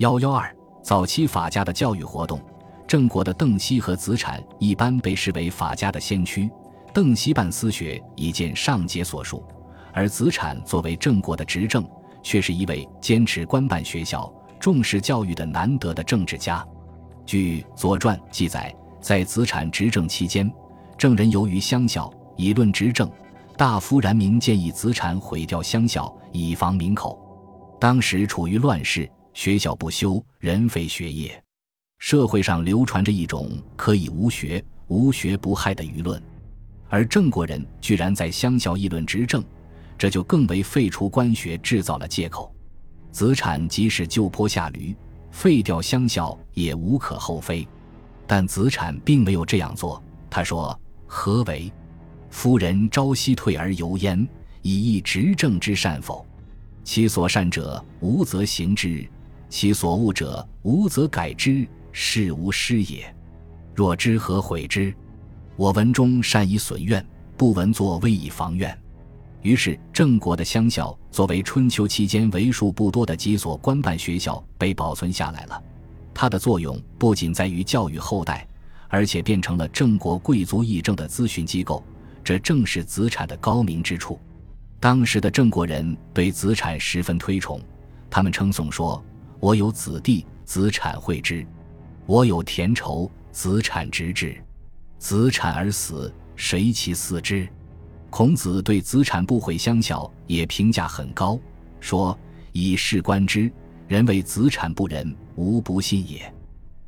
幺幺二，早期法家的教育活动，郑国的邓析和子产一般被视为法家的先驱。邓析办私学已见上节所述，而子产作为郑国的执政，却是一位坚持官办学校、重视教育的难得的政治家。据《左传》记载，在子产执政期间，郑人由于乡校，以论执政。大夫然明建议子产毁掉乡校，以防民口。当时处于乱世。学校不修，人废学业，社会上流传着一种可以无学、无学不害的舆论，而郑国人居然在乡校议论执政，这就更为废除官学制造了借口。子产即使就坡下驴，废掉乡校也无可厚非，但子产并没有这样做。他说：“何为？夫人朝夕退而游焉，以议执政之善否？其所善者，无则行之。”其所恶者，无则改之，是无失也。若知何悔之？我文中善以损怨，不闻作危以防怨。于是，郑国的乡校作为春秋期间为数不多的几所官办学校被保存下来了。它的作用不仅在于教育后代，而且变成了郑国贵族议政的咨询机构。这正是子产的高明之处。当时的郑国人对子产十分推崇，他们称颂说。我有子弟，子产会之；我有田畴，子产植之。子产而死，谁其嗣之？孔子对子产不毁乡校也评价很高，说：“以事观之，人为子产不仁，无不信也。”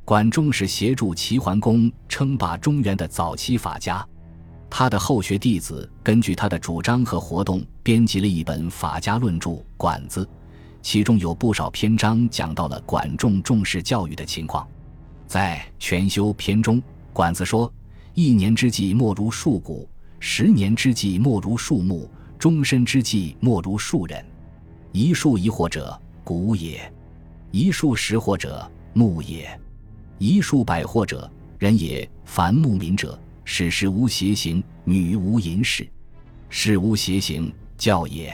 管仲是协助齐桓公称霸中原的早期法家，他的后学弟子根据他的主张和活动，编辑了一本法家论著《管子》。其中有不少篇章讲到了管仲重视教育的情况，在《全修》篇中，管子说：“一年之计莫如树谷，十年之计莫如树木，终身之计莫如树人。一树一获者，谷也；一树十获者，木也；一树百获者，人也。凡牧民者，使时无邪行，女无淫事；事无邪行，教也；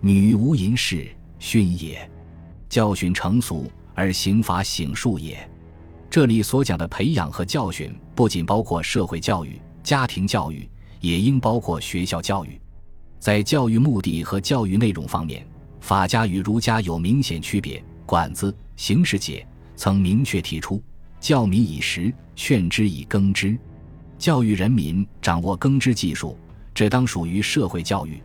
女无淫事。”训也，教训成俗而刑罚醒数也。这里所讲的培养和教训，不仅包括社会教育、家庭教育，也应包括学校教育。在教育目的和教育内容方面，法家与儒家有明显区别。管子、形式解曾明确提出：教民以食，劝之以耕之。教育人民掌握耕织技术，这当属于社会教育。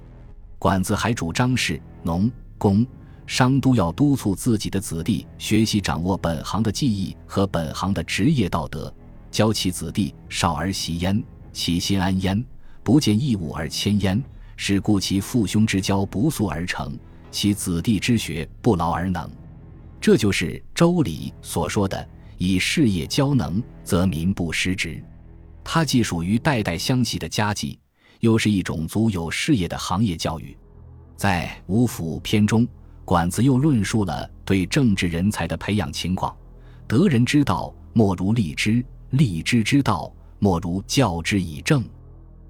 管子还主张是、农、工。商都要督促自己的子弟学习掌握本行的技艺和本行的职业道德，教其子弟少而习焉，其心安焉；不见义务而迁焉，是故其父兄之交不速而成，其子弟之学不劳而能。这就是《周礼》所说的“以事业教能，则民不失职”。它既属于代代相系的家计，又是一种足有事业的行业教育。在《五府》篇中。管子又论述了对政治人才的培养情况：得人之道，莫如立之；立之之道，莫如教之以政。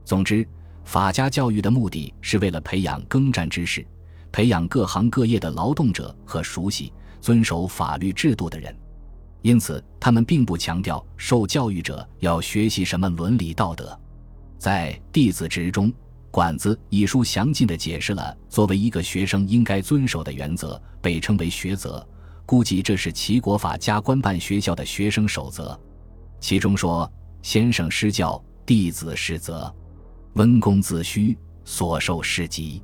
总之，法家教育的目的是为了培养耕战之士，培养各行各业的劳动者和熟悉遵守法律制度的人。因此，他们并不强调受教育者要学习什么伦理道德。在《弟子职》中。管子一书详尽地解释了作为一个学生应该遵守的原则，被称为学则。估计这是齐国法家官办学校的学生守则。其中说：“先生施教，弟子施责。温公自虚，所受事极。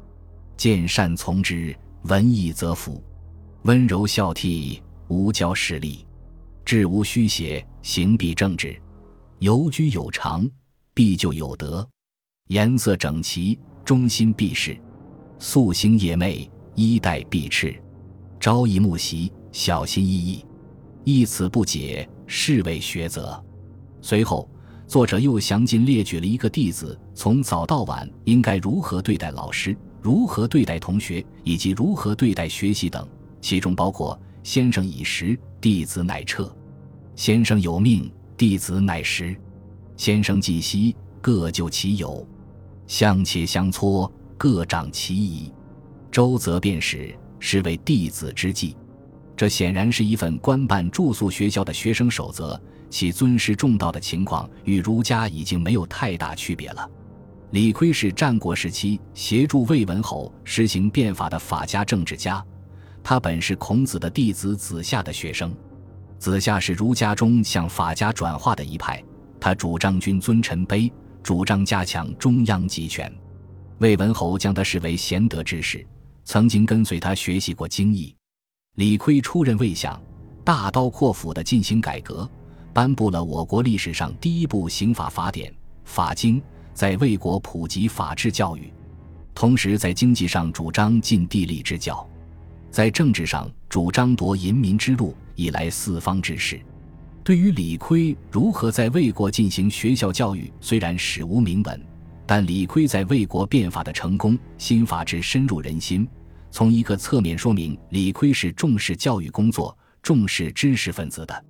见善从之，闻义则服。温柔孝悌，无骄势利。志无虚邪，行必正直。游居有常，必就有德。”颜色整齐，中心必事；素行夜寐，衣带必赤。朝以暮习，小心翼翼。一此不解，是谓学则。随后，作者又详尽列举了一个弟子从早到晚应该如何对待老师、如何对待同学，以及如何对待学习等，其中包括：先生已食，弟子乃撤；先生有命，弟子乃食；先生既息，各就其有。相切相搓，各长其仪。周则便使，是为弟子之计。这显然是一份官办住宿学校的学生守则，其尊师重道的情况与儒家已经没有太大区别了。李悝是战国时期协助魏文侯实行变法的法家政治家，他本是孔子的弟子子夏的学生。子夏是儒家中向法家转化的一派，他主张君尊臣卑，主张加强中央集权。魏文侯将他视为贤德之士，曾经跟随他学习过经义。李悝出任魏相，大刀阔斧地进行改革，颁布了我国历史上第一部刑法法典《法经》，在魏国普及法治教育，同时在经济上主张尽地利之教，在政治上主张夺淫民之路。以来四方之事，对于李悝如何在魏国进行学校教育，虽然史无明文，但李悝在魏国变法的成功，新法之深入人心，从一个侧面说明李悝是重视教育工作、重视知识分子的。